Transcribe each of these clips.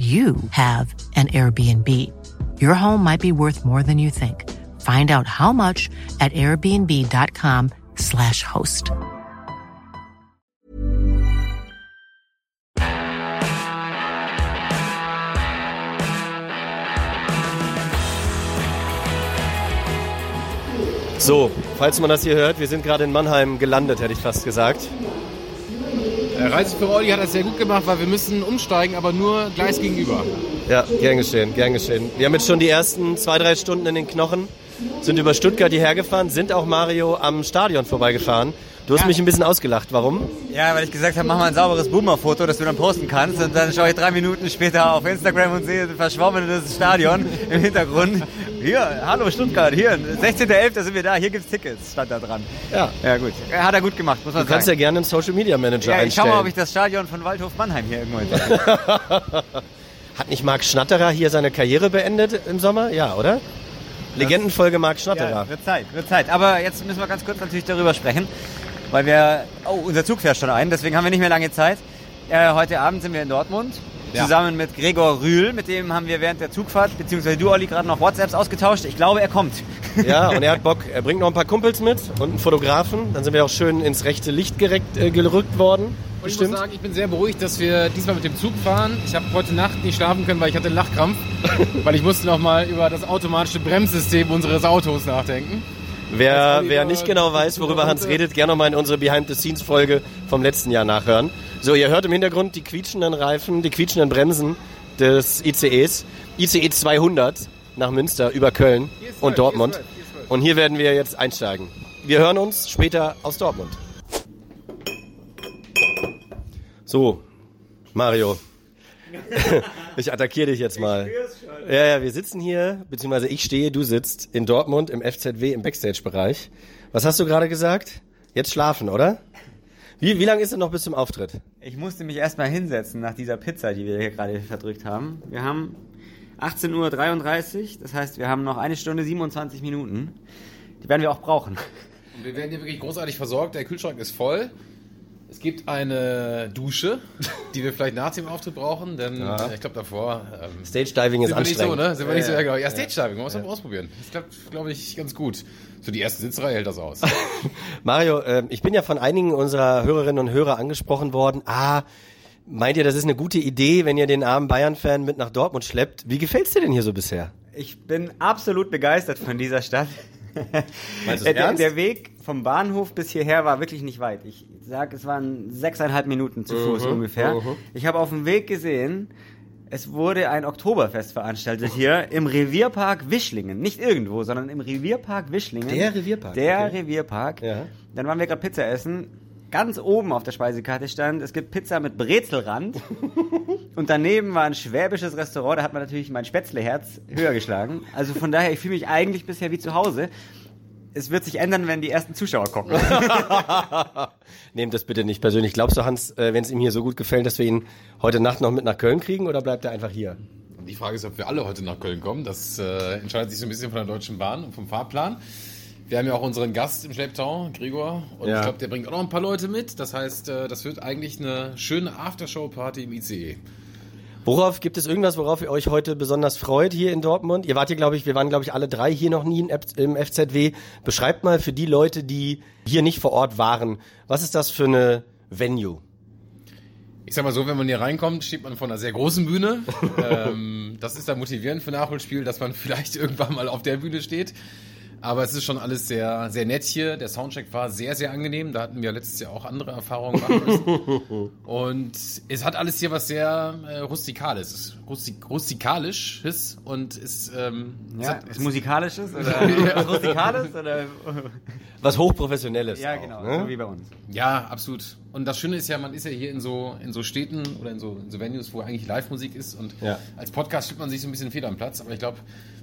you have an Airbnb. Your home might be worth more than you think. Find out how much at airbnb.com/slash host. So, falls man das hier hört, wir sind gerade in Mannheim gelandet, hätte ich fast gesagt. Äh, Reise für Olli hat das sehr gut gemacht, weil wir müssen umsteigen, aber nur Gleis gegenüber. Ja, gern geschehen, gern geschehen. Wir haben jetzt schon die ersten zwei, drei Stunden in den Knochen, sind über Stuttgart hierher gefahren, sind auch Mario am Stadion vorbeigefahren. Du hast Ja. mich ein bisschen ausgelacht. Warum? Ja, weil ich gesagt habe, mach mal ein sauberes Boomer-Foto, das du dann posten kannst. Und dann schaue ich drei Minuten später auf Instagram und sehe ein verschwommenes Stadion im Hintergrund. Hier, hallo Stuttgart, hier, 16.11. sind wir da, hier gibt's Tickets, stand da dran. Ja. Ja gut, hat er gut gemacht, muss man Du kannst ja sagen. gerne einen Social Media Manager Ja, ich schau einstellen. mal, ob ich das Stadion von Waldhof Mannheim hier irgendwo entdecke. Hat nicht Marc Schnatterer hier seine Karriere beendet im Sommer? Ja, oder? Legendenfolge Marc Schnatterer. Ja, wird Zeit, wird Zeit. Aber jetzt müssen wir ganz kurz natürlich darüber sprechen, weil wir, oh, unser Zug fährt schon ein, deswegen haben wir nicht mehr lange Zeit. Äh, heute Abend sind wir in Dortmund, Ja. zusammen mit Gregor Rühl, mit dem haben wir während der Zugfahrt, beziehungsweise du, Olli, gerade noch WhatsApps ausgetauscht. Ich glaube, er kommt. Ja, und er hat Bock. Er bringt noch ein paar Kumpels mit und einen Fotografen. Dann sind wir auch schön ins rechte Licht gerückt, äh, gerückt worden. Und ich Bestimmt. muss sagen, ich bin sehr beruhigt, dass wir diesmal mit dem Zug fahren. Ich habe heute Nacht nicht schlafen können, weil ich hatte einen Lachkrampf. weil ich musste noch mal über das automatische Bremssystem unseres Autos nachdenken. Wer, wer nicht genau weiß, worüber Hans redet, gerne noch mal in unsere Behind-the-Scenes-Folge vom letzten Jahr nachhören. So, ihr hört im Hintergrund die quietschenden Reifen, die quietschenden Bremsen des ICEs. ICE 200 nach Münster über Köln und Dortmund. hier ist zwölf, hier ist. Und hier werden wir jetzt einsteigen. Wir hören uns später aus Dortmund. So, Mario. ich attackiere dich jetzt mal. Ja, ja, wir sitzen hier, beziehungsweise ich stehe, du sitzt in Dortmund im FZW im Backstage-Bereich. Was hast du gerade gesagt? Jetzt schlafen, oder? Wie, wie lange ist es noch bis zum Auftritt? Ich musste mich erstmal hinsetzen nach dieser Pizza, die wir hier gerade verdrückt haben. Wir haben 18.33 Uhr, das heißt, wir haben noch eine Stunde 27 Minuten. Die werden wir auch brauchen. Und wir werden hier wirklich großartig versorgt. Der Kühlschrank ist voll. Es gibt eine Dusche, die wir vielleicht nach dem Auftritt brauchen, denn Ja. äh, ich glaube davor ähm, Stage-Diving ist sind wir nicht so, anstrengend. ne? Sind wir nicht so, Ja, ja, genau. Ja, Stage-Diving, man muss man ausprobieren. Das klappt, glaube ich, ganz gut. So die erste Sitzreihe hält das aus. Mario, ähm, ich bin ja von einigen unserer Hörerinnen und Hörer angesprochen worden. Ah, meint ihr, das ist eine gute Idee, wenn ihr den armen Bayern-Fan mit nach Dortmund schleppt? Wie gefällt's dir denn hier so bisher? Ich bin absolut begeistert von dieser Stadt. Meinst du's der, ernst? der Weg vom Bahnhof bis hierher war wirklich nicht weit. Ich sag, es waren sechseinhalb Minuten zu Fuß Mhm, ungefähr. Ich habe auf dem Weg gesehen, es wurde ein Oktoberfest veranstaltet hier im Revierpark Wischlingen. Nicht irgendwo, sondern im Revierpark Wischlingen. Der Revierpark, Der okay. Revierpark. Ja. Dann waren wir gerade Pizza essen. Ganz oben auf der Speisekarte stand, es gibt Pizza mit Brezelrand. Und daneben war ein schwäbisches Restaurant, da hat man natürlich mein Spätzleherz höher geschlagen. Also von daher, ich fühle mich eigentlich bisher wie zu Hause. Es wird sich ändern, wenn die ersten Zuschauer kommen. Nehmt das bitte nicht persönlich. Glaubst du, Hans, äh, wenn es ihm hier so gut gefällt, dass wir ihn heute Nacht noch mit nach Köln kriegen oder bleibt er einfach hier? Die Frage ist, ob wir alle heute nach Köln kommen. Das äh, entscheidet sich so ein bisschen von der Deutschen Bahn und vom Fahrplan. Wir haben ja auch unseren Gast im Schlepptau, Gregor. Und Ja. ich glaube, der bringt auch noch ein paar Leute mit. Das heißt, äh, das wird eigentlich eine schöne Aftershow-Party im ICE. Worauf gibt es irgendwas, worauf ihr euch heute besonders freut hier in Dortmund? Ihr wart hier, glaube ich, wir waren, glaube ich, alle drei hier noch nie im FZW. Beschreibt mal für die Leute, die hier nicht vor Ort waren, was ist das für eine Venue? Ich sag mal so, wenn man hier reinkommt, steht man vor einer sehr großen Bühne. ähm, das ist dann motivierend für Nachholspiel, dass man vielleicht irgendwann mal auf der Bühne steht. Aber es ist schon alles sehr, sehr nett hier. Der Soundcheck war sehr, sehr angenehm. Da hatten wir letztes Jahr auch andere Erfahrungen machen müssen. Und es hat alles hier was sehr äh, rustikales, rustik, rustikalisches und ist, ähm, es Ja, hat, ist musikalisches oder was rustikales oder Was hochprofessionelles. ja auch, genau, ne? so wie bei uns. ja, absolut. Und das Schöne ist ja, man ist ja hier in so, in so Städten oder in so, in so Venues, wo eigentlich Live-Musik ist. Und Ja. als Podcast fühlt man sich so ein bisschen fehl am Platz. Aber ich glaube,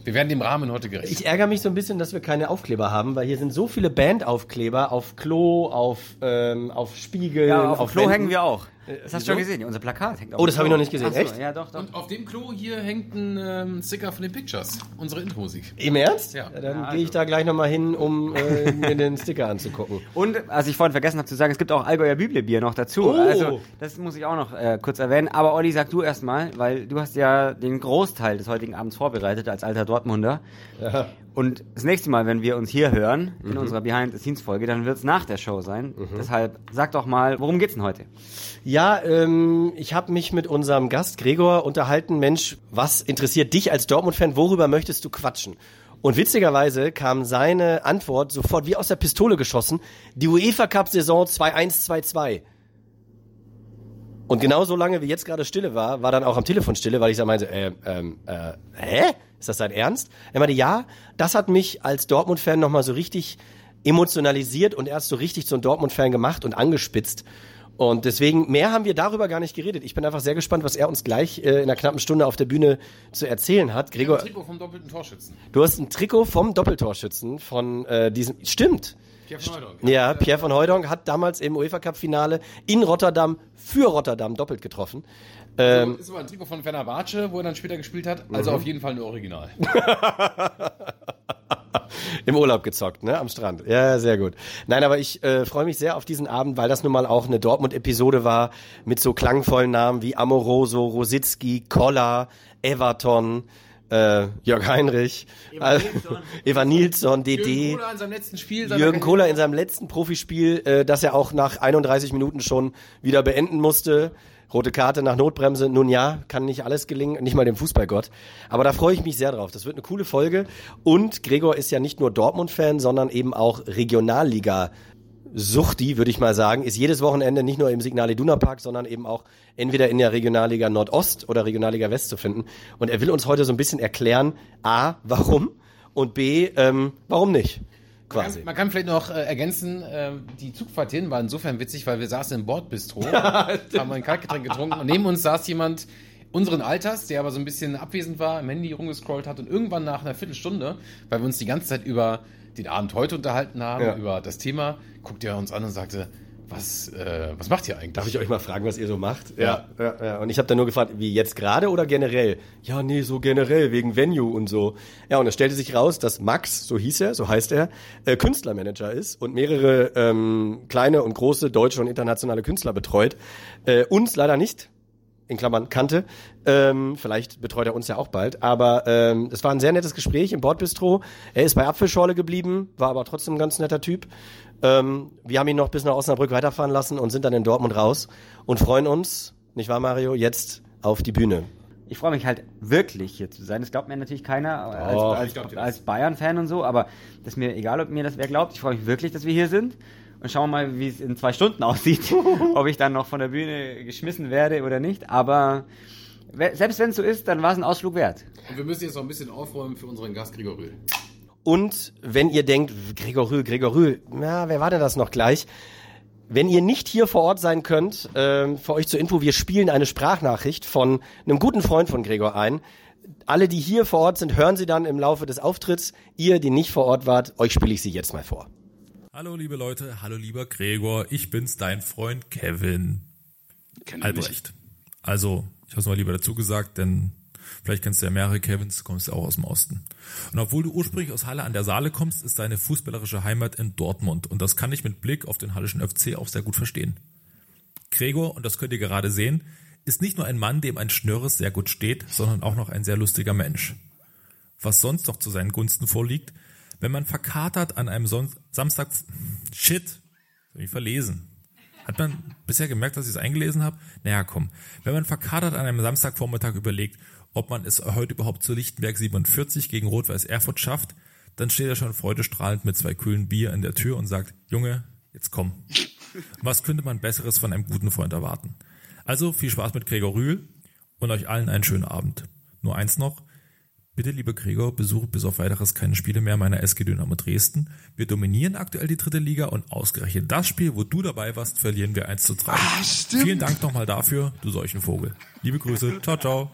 wir werden dem Rahmen heute gerecht. Ich ärgere mich so ein bisschen, dass wir keine Aufkleber haben, weil hier sind so viele Bandaufkleber auf Klo, auf, ähm, auf Spiegeln, Ja, auf, dem Klo Wänden. hängen wir auch. Das hast du schon gesehen. Unser Plakat hängt auf Oh, dem das habe ich noch nicht gesehen. So, Echt? Ja, doch, doch. Und auf dem Klo hier hängt ein ähm, Sticker von den Pictures, unsere Intro-Musik. Im Ernst? Ja. dann Ja, gehe ich also. da gleich nochmal hin, um äh, mir den Sticker anzugucken. Und, was ich vorhin vergessen habe zu sagen, es gibt auch Allgäuer Bibelbier noch dazu. Oh. Also, das muss ich auch noch äh, kurz erwähnen. Aber Olli, sag du erstmal, weil du hast ja den Großteil des heutigen Abends vorbereitet als alter Dortmunder. Ja. Und das nächste Mal, wenn wir uns hier hören, in Mhm. unserer Behind-the-Scenes-Folge, dann wird es nach der Show sein. Deshalb sag doch mal, worum geht's denn heute? Ja, ähm, ich habe mich mit unserem Gast Gregor unterhalten. Mensch, was interessiert dich als Dortmund-Fan? Worüber möchtest du quatschen? Und witzigerweise kam seine Antwort sofort wie aus der Pistole geschossen. Die UEFA Cup Saison 2-1-2-2. Und genau so lange wie jetzt gerade Stille war, war dann auch am Telefon Stille, weil ich da meinte, äh, ähm, äh, hä? Ist das dein Ernst? Er meinte, ja, das hat mich als Dortmund-Fan nochmal so richtig emotionalisiert und erst so richtig zum Dortmund-Fan gemacht und angespitzt. Und deswegen, mehr haben wir darüber gar nicht geredet. Ich bin einfach sehr gespannt, was er uns gleich äh, in einer knappen Stunde auf der Bühne zu erzählen hat. Gregor, Trikot vom doppelten Torschützen. du hast ein Trikot vom Doppeltorschützen von äh, diesem. Stimmt. Pierre von Hooydonk. Ja, Pierre von Hooydonk hat damals im UEFA Cup Finale in Rotterdam für Rotterdam doppelt getroffen. Ähm, ist aber ein Trikot von Fenerbahce, wo er dann später gespielt hat. Also auf jeden Fall ein Original. Im Urlaub gezockt, ne? Am Strand. Ja, sehr gut. Nein, aber ich äh, freue mich sehr auf diesen Abend, weil das nun mal auch eine Dortmund-Episode war mit so klangvollen Namen wie Amoroso, Rositzky, Koller, Everton, äh, Jörg Heinrich, Eva Nilsson, Eva Nilsson DD. Jürgen Kohler in seinem letzten Spiel. Karriere. Kohler in seinem letzten Profispiel, äh, das er auch nach 31 Minuten schon wieder beenden musste. Rote Karte nach Notbremse. Nun ja, kann nicht alles gelingen, nicht mal dem Fußballgott. Aber da freue ich mich sehr drauf. Das wird eine coole Folge. Und Gregor ist ja nicht nur Dortmund-Fan, sondern eben auch Regionalliga. Suchti, würde ich mal sagen, ist jedes Wochenende nicht nur im Signal Iduna Park, sondern eben auch entweder in der Regionalliga Nordost oder Regionalliga West zu finden. Und er will uns heute so ein bisschen erklären, A, warum und B, ähm, warum nicht. Man Quasi. kann, man kann vielleicht noch äh, ergänzen, äh, die Zugfahrt hin war insofern witzig, weil wir saßen im Bordbistro, haben ein Kaltgetränk getrunken und neben uns saß jemand unseren Alters, der aber so ein bisschen abwesend war, im Handy rumgescrollt hat und irgendwann nach einer Viertelstunde, weil wir uns die ganze Zeit über den Abend heute unterhalten haben, Ja. über das Thema, guckte er uns an und sagte, was, äh, was macht ihr eigentlich? Darf ich euch mal fragen, was ihr so macht? Ja. ja, ja. Und ich habe dann nur gefragt, wie jetzt gerade oder generell? Ja, nee, so generell, wegen Venue und so. Ja, und es stellte sich raus, dass Max, so hieß er, so heißt er, äh, Künstlermanager ist und mehrere ähm, kleine und große deutsche und internationale Künstler betreut. Äh, uns leider nicht, in Klammern kannte. Ähm, vielleicht betreut er uns ja auch bald. Aber ähm, es war ein sehr nettes Gespräch im Bordbistro. Er ist bei Apfelschorle geblieben, war aber trotzdem ein ganz netter Typ. Ähm, wir haben ihn noch bis nach Osnabrück weiterfahren lassen und sind dann in Dortmund raus und freuen uns, nicht wahr, Mario, jetzt auf die Bühne. Ich freue mich halt wirklich hier zu sein. Das glaubt mir natürlich keiner als, als, als Bayern-Fan und so, aber das ist mir egal, ob mir das wer glaubt. Ich freue mich wirklich, dass wir hier sind. Und schauen wir mal, wie es in zwei Stunden aussieht, ob ich dann noch von der Bühne geschmissen werde oder nicht. Aber selbst wenn es so ist, dann war es ein Ausflug wert. Und wir müssen jetzt noch ein bisschen aufräumen für unseren Gast Gregor Rühl. Und wenn ihr denkt, Gregor Rühl, Gregor Rühl, na, wer war denn das noch gleich? Wenn ihr nicht hier vor Ort sein könnt, ähm, für euch zur Info, wir spielen eine Sprachnachricht von einem guten Freund von Gregor ein. Alle, die hier vor Ort sind, hören sie dann im Laufe des Auftritts. Ihr, die nicht vor Ort wart, euch spiele ich sie jetzt mal vor. Hallo liebe Leute, hallo lieber Gregor, ich bin's, dein Freund Kevin Albrecht. Also, ich habe es mal lieber dazu gesagt, denn vielleicht kennst du ja mehrere Kevins, du kommst ja auch aus dem Osten. Und obwohl du ursprünglich aus Halle an der Saale kommst, ist deine fußballerische Heimat in Dortmund und das kann ich mit Blick auf den Hallischen FC auch sehr gut verstehen. Gregor, und das könnt ihr gerade sehen, ist nicht nur ein Mann, dem ein Schnörres sehr gut steht, sondern auch noch ein sehr lustiger Mensch. Was sonst noch zu seinen Gunsten vorliegt, wenn man verkatert an einem Son Samstag, shit, hab ich verlesen. Hat man bisher gemerkt, dass ich es eingelesen habe? Naja, komm. Wenn man verkatert an einem Samstagvormittag überlegt, ob man es heute überhaupt zu Lichtenberg 47 gegen Rot-Weiß Erfurt schafft, dann steht er schon freudestrahlend mit zwei kühlen Bier in der Tür und sagt, Junge, jetzt komm. Was könnte man Besseres von einem guten Freund erwarten? Also viel Spaß mit Gregor Rühl und euch allen einen schönen Abend. Nur eins noch, Bitte, lieber Gregor, besuche bis auf weiteres keine Spiele mehr meiner SG Dynamo Dresden. Wir dominieren aktuell die dritte Liga und ausgerechnet das Spiel, wo du dabei warst, verlieren wir 1 zu 3. Ah, stimmt. Vielen Dank nochmal dafür, du solchen Vogel. Liebe Grüße, ciao, ciao.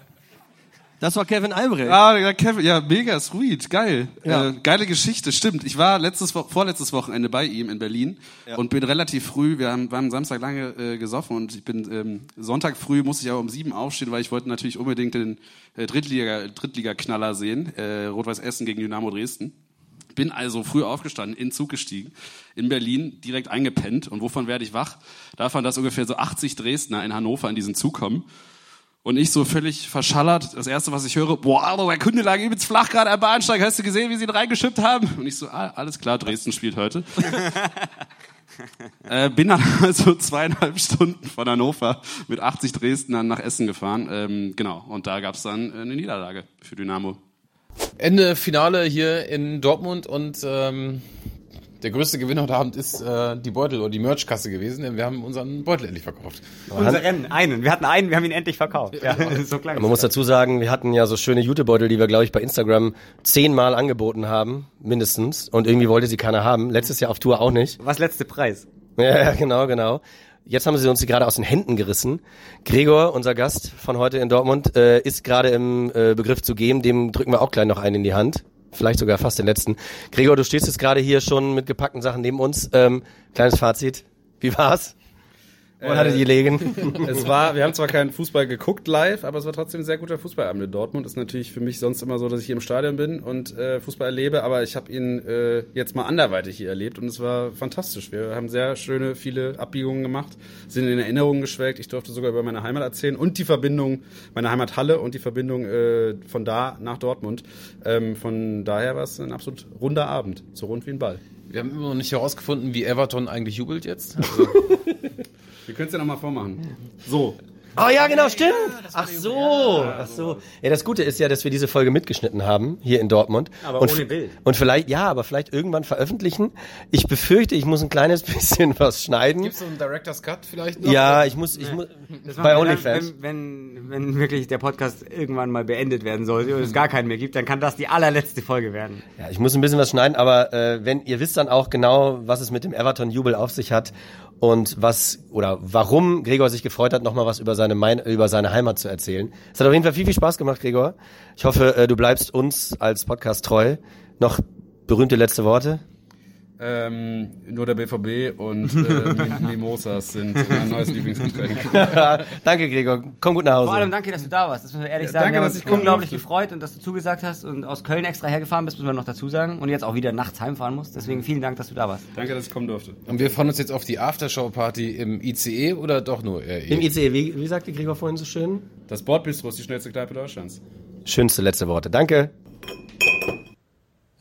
Das war Kevin Albrecht. Ah, ja, Kevin, ja, mega sweet, geil. Ja. Äh, geile Geschichte, stimmt. Ich war letztes, Wo- vorletztes Wochenende bei ihm in Berlin und bin relativ früh, wir haben, wir haben Samstag lange äh, gesoffen und ich bin ähm, Sonntag früh musste ich aber um sieben aufstehen, weil ich wollte natürlich unbedingt den äh, Drittliga, Drittliga-Knaller sehen, äh, Rot-Weiß Essen gegen Dynamo Dresden. Bin also früh aufgestanden, in den Zug gestiegen, in Berlin direkt eingepennt. Und wovon werde ich wach? Davon, dass ungefähr so 80 Dresdner in Hannover in diesen Zug kommen. Und ich so völlig verschallert, das erste, was ich höre, boah, aber der Kunde lag übelst flach gerade am Bahnsteig, hast du gesehen, wie sie ihn reingeschippt haben? Und ich so, ah, alles klar, Dresden spielt heute. äh, bin dann also zweieinhalb Stunden von Hannover mit 80 Dresdnern nach Essen gefahren. Ähm, genau, und da gab's dann äh, eine Niederlage für Dynamo. Ende Finale hier in Dortmund und ähm, der größte Gewinner heute Abend ist äh, die Beutel oder die Merchkasse gewesen, denn wir haben unseren Beutel endlich verkauft. Unseren, einen. Wir hatten einen, wir haben ihn endlich verkauft. Ja, so klang Man muss dazu sagen, wir hatten ja so schöne Jutebeutel, die wir, glaube ich, bei Instagram zehnmal angeboten haben, mindestens. Und irgendwie wollte sie keiner haben. Letztes Jahr auf Tour auch nicht. Was letzte Preis? Ja, genau, genau. Jetzt haben sie uns die gerade aus den Händen gerissen. Gregor, unser Gast von heute in Dortmund, äh, ist gerade im äh, Begriff zu gehen. Dem drücken wir auch gleich noch einen in die Hand. Vielleicht sogar fast den letzten. Gregor, du stehst jetzt gerade hier schon mit gepackten Sachen neben uns. Ähm, kleines Fazit. Wie war's? Wo Äh, hattet ihr gelegen? Es war, wir haben zwar keinen Fußball geguckt live, aber es war trotzdem ein sehr guter Fußballabend in Dortmund. Ist natürlich für mich sonst immer so, dass ich hier im Stadion bin und äh, Fußball erlebe, aber ich habe ihn äh, jetzt mal anderweitig hier erlebt und es war fantastisch. Wir haben sehr schöne, viele Abbiegungen gemacht, sind in Erinnerungen geschwelgt. Ich durfte sogar über meine Heimat erzählen und die Verbindung, meine Heimathalle und die Verbindung äh, von da nach Dortmund. Ähm, von daher war es ein absolut runder Abend, so rund wie ein Ball. Wir haben immer noch nicht herausgefunden, wie Everton eigentlich jubelt jetzt. Also, Wir können es ja nochmal vormachen. So. Oh ja, genau, stimmt. Ach so, ach so. Ja, das Gute ist ja, dass wir diese Folge mitgeschnitten haben hier in Dortmund. Aber und, ohne Bild. Und vielleicht, ja, aber vielleicht irgendwann veröffentlichen. Ich befürchte, ich muss ein kleines bisschen was schneiden. Gibt's so einen Director's Cut vielleicht noch? Ja, ich muss, ich muss Das bei OnlyFans. Wenn, wenn, wenn wirklich der Podcast irgendwann mal beendet werden sollte und es gar keinen mehr gibt, dann kann das die allerletzte Folge werden. Ja, ich muss ein bisschen was schneiden, aber äh, wenn ihr wisst dann auch genau, was es mit dem Everton-Jubel auf sich hat und was oder warum Gregor sich gefreut hat, nochmal was über seine mein, über seine Heimat zu erzählen. Es hat auf jeden Fall viel, viel Spaß gemacht, Gregor. Ich hoffe, äh, du bleibst uns als Podcast treu. Noch berühmte letzte Worte. Ähm, nur der BVB und äh, Mim- Mimosas sind mein neues Lieblingsgetränk. Danke, Gregor. Komm gut nach Hause. Vor allem danke, dass du da warst. Das müssen wir ehrlich sagen. danke, wir haben dass uns ich unglaublich durfte. gefreut und dass du zugesagt hast und aus Köln extra hergefahren bist, müssen wir noch dazu sagen. Und jetzt auch wieder nachts heimfahren musst. Deswegen vielen Dank, dass du da warst. Danke, dass ich kommen durfte. Und wir freuen uns jetzt auf die Aftershow-Party im ICE oder doch nur RE? Im ICE, wie, wie sagte Gregor vorhin so schön? Das Bordbistro ist die schnellste Kneipe Deutschlands. Schönste letzte Worte. Danke.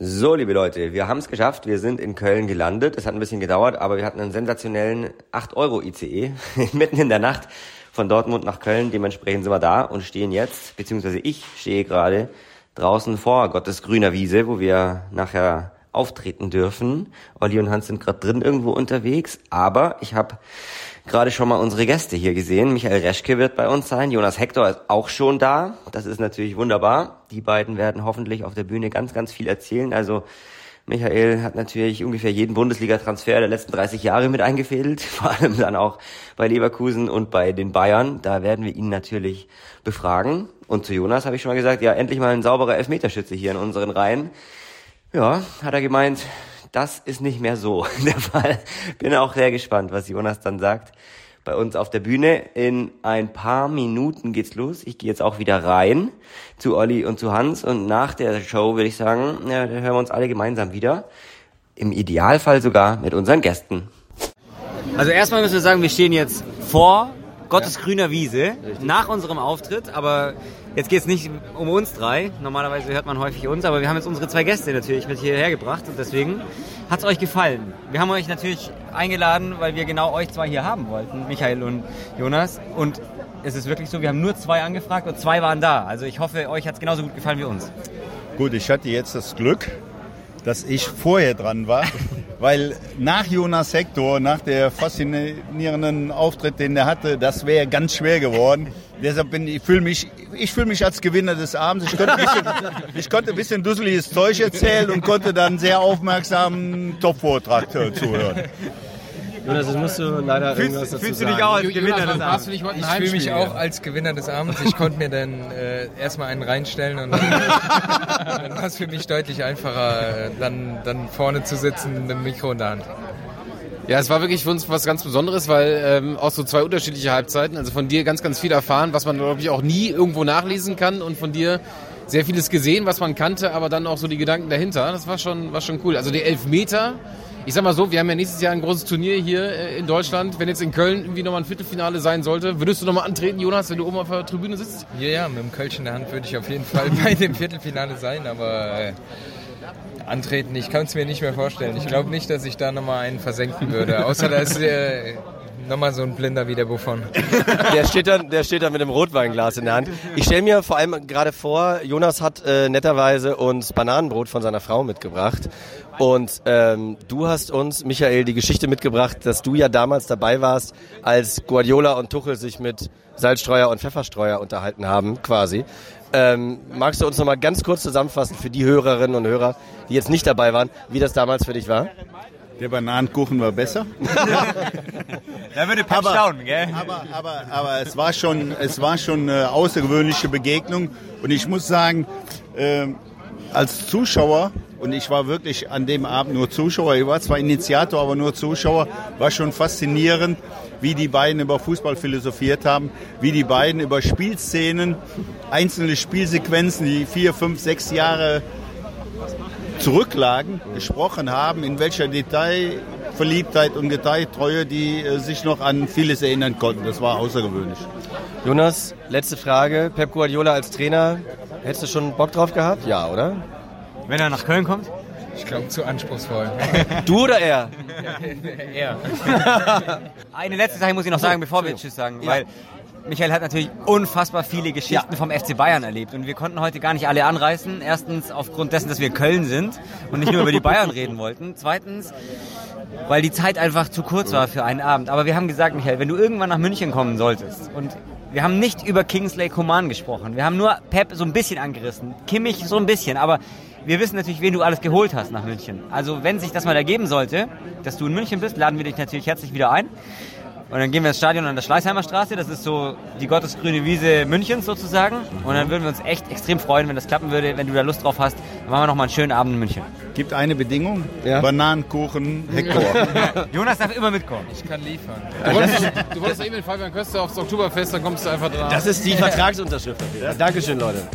So, liebe Leute, wir haben es geschafft. Wir sind in Köln gelandet. Es hat ein bisschen gedauert, aber wir hatten einen sensationellen 8-Euro-ICE mitten in der Nacht von Dortmund nach Köln. Dementsprechend sind wir da und stehen jetzt, beziehungsweise ich stehe gerade draußen vor Gottes grüner Wiese, wo wir nachher auftreten dürfen. Olli und Hans sind gerade drin irgendwo unterwegs, aber ich habe gerade schon mal unsere Gäste hier gesehen. Michael Reschke wird bei uns sein, Jonas Hector ist auch schon da. Das ist natürlich wunderbar. Die beiden werden hoffentlich auf der Bühne ganz, ganz viel erzählen. Also Michael hat natürlich ungefähr jeden Bundesliga-Transfer der letzten 30 Jahre mit eingefädelt, vor allem dann auch bei Leverkusen und bei den Bayern. Da werden wir ihn natürlich befragen. Und zu Jonas habe ich schon mal gesagt, ja, endlich mal ein sauberer Elfmeterschütze hier in unseren Reihen. Ja, hat er gemeint, das ist nicht mehr so der Fall. Bin auch sehr gespannt, was Jonas dann sagt. Bei uns auf der Bühne. In ein paar Minuten geht's los. Ich gehe jetzt auch wieder rein zu Olli und zu Hans. Und nach der Show würde ich sagen, ja, da hören wir uns alle gemeinsam wieder. Im Idealfall sogar mit unseren Gästen. Also erstmal müssen wir sagen, wir stehen jetzt vor Gottes grüner Wiese nach unserem Auftritt, aber jetzt geht es nicht um uns drei. Normalerweise hört man häufig uns, aber wir haben jetzt unsere zwei Gäste natürlich mit hierher gebracht und deswegen hat es euch gefallen. Wir haben euch natürlich eingeladen, weil wir genau euch zwei hier haben wollten, Michael und Jonas. Und es ist wirklich so, wir haben nur zwei angefragt und zwei waren da. Also ich hoffe, euch hat es genauso gut gefallen wie uns. Gut, ich hatte jetzt das Glück, dass ich vorher dran war, weil nach Jonas Hector, nach der faszinierenden Auftritt, den er hatte, das wäre ganz schwer geworden. Deshalb bin ich fühle mich, ich fühle mich als Gewinner des Abends. Ich konnte ein bisschen, ich konnte ein bisschen dusseliges Zeug erzählen und konnte dann sehr aufmerksam Top-Vortrag äh, zuhören. Jonas, das musst du leider irgendwas dazu Fühlst du sagen. dich auch als Jonas, Gewinner wann des Abends? du Ich fühle mich auch als Gewinner des Abends. Ich konnte mir dann äh, erstmal einen reinstellen und dann, dann war es für mich deutlich einfacher, äh, dann, dann vorne zu sitzen mit dem Mikro in der Hand. Ja, es war wirklich für uns was ganz Besonderes, weil ähm, auch so zwei unterschiedliche Halbzeiten. Also von dir ganz, ganz viel erfahren, was man, glaube ich, auch nie irgendwo nachlesen kann. Und von dir sehr vieles gesehen, was man kannte, aber dann auch so die Gedanken dahinter. Das war schon, war schon cool. Also die Elfmeter, ich sag mal so, wir haben ja nächstes Jahr ein großes Turnier hier äh, in Deutschland. Wenn jetzt in Köln irgendwie nochmal ein Viertelfinale sein sollte, würdest du nochmal antreten, Jonas, wenn du oben auf der Tribüne sitzt? Ja, ja, mit dem Kölsch in der Hand würde ich auf jeden Fall bei dem Viertelfinale sein, aber äh, antreten, ich kann es mir nicht mehr vorstellen. Ich glaube nicht, dass ich da nochmal einen versenken würde, außer da ist äh, nochmal so ein Blinder wie der Buffon. Der steht dann, der steht dann mit einem Rotweinglas in der Hand. Ich stelle mir vor allem gerade vor, Jonas hat äh, netterweise uns Bananenbrot von seiner Frau mitgebracht. Und ähm, du hast uns, Michael, die Geschichte mitgebracht, dass du ja damals dabei warst, als Guardiola und Tuchel sich mit Salzstreuer und Pfefferstreuer unterhalten haben, quasi. Ähm, magst du uns noch mal ganz kurz zusammenfassen für die Hörerinnen und Hörer, die jetzt nicht dabei waren, wie das damals für dich war? Der Bananenkuchen war besser. Da würde Pep Aber- staunen, gell? Aber, aber, aber es war schon, es war schon eine außergewöhnliche Begegnung. Und ich muss sagen, ähm, als Zuschauer, und ich war wirklich an dem Abend nur Zuschauer, ich war zwar Initiator, aber nur Zuschauer, war schon faszinierend, wie die beiden über Fußball philosophiert haben, wie die beiden über Spielszenen, einzelne Spielsequenzen, die vier, fünf, sechs Jahre zurücklagen, gesprochen haben, in welcher Detailverliebtheit und Detailtreue die äh, sich noch an vieles erinnern konnten. Das war außergewöhnlich. Jonas, letzte Frage. Pep Guardiola als Trainer, hättest du schon Bock drauf gehabt? Ja, oder? Wenn er nach Köln kommt? Ich glaube, zu anspruchsvoll. Du oder er? ja. Eine letzte Sache muss ich noch sagen, bevor wir Tschüss sagen, weil Michael hat natürlich unfassbar viele Geschichten vom FC Bayern erlebt und wir konnten heute gar nicht alle anreißen. Erstens aufgrund dessen, dass wir Köln sind und nicht nur über die Bayern reden wollten. Zweitens, weil die Zeit einfach zu kurz war für einen Abend. Aber wir haben gesagt, Michael, wenn du irgendwann nach München kommen solltest und wir haben nicht über Kingsley Coman gesprochen. Wir haben nur Pep so ein bisschen angerissen. Kimmich so ein bisschen. Aber wir wissen natürlich, wen du alles geholt hast nach München. Also wenn sich das mal ergeben sollte, dass du in München bist, laden wir dich natürlich herzlich wieder ein. Und dann gehen wir ins Stadion an der Schleißheimer Straße. Das ist so die gottesgrüne Wiese Münchens sozusagen. Und dann würden wir uns echt extrem freuen, wenn das klappen würde. Wenn du da Lust drauf hast, dann machen wir nochmal einen schönen Abend in München. Gibt eine Bedingung? Ja. Bananenkuchen, Hector. Jonas darf immer mitkommen. Ich kann liefern. Du wolltest, du wolltest eben mit Fabian Köster aufs Oktoberfest, dann kommst du einfach dran. Das ist die Vertragsunterschrift. auf jeden Fall. Dankeschön, Leute.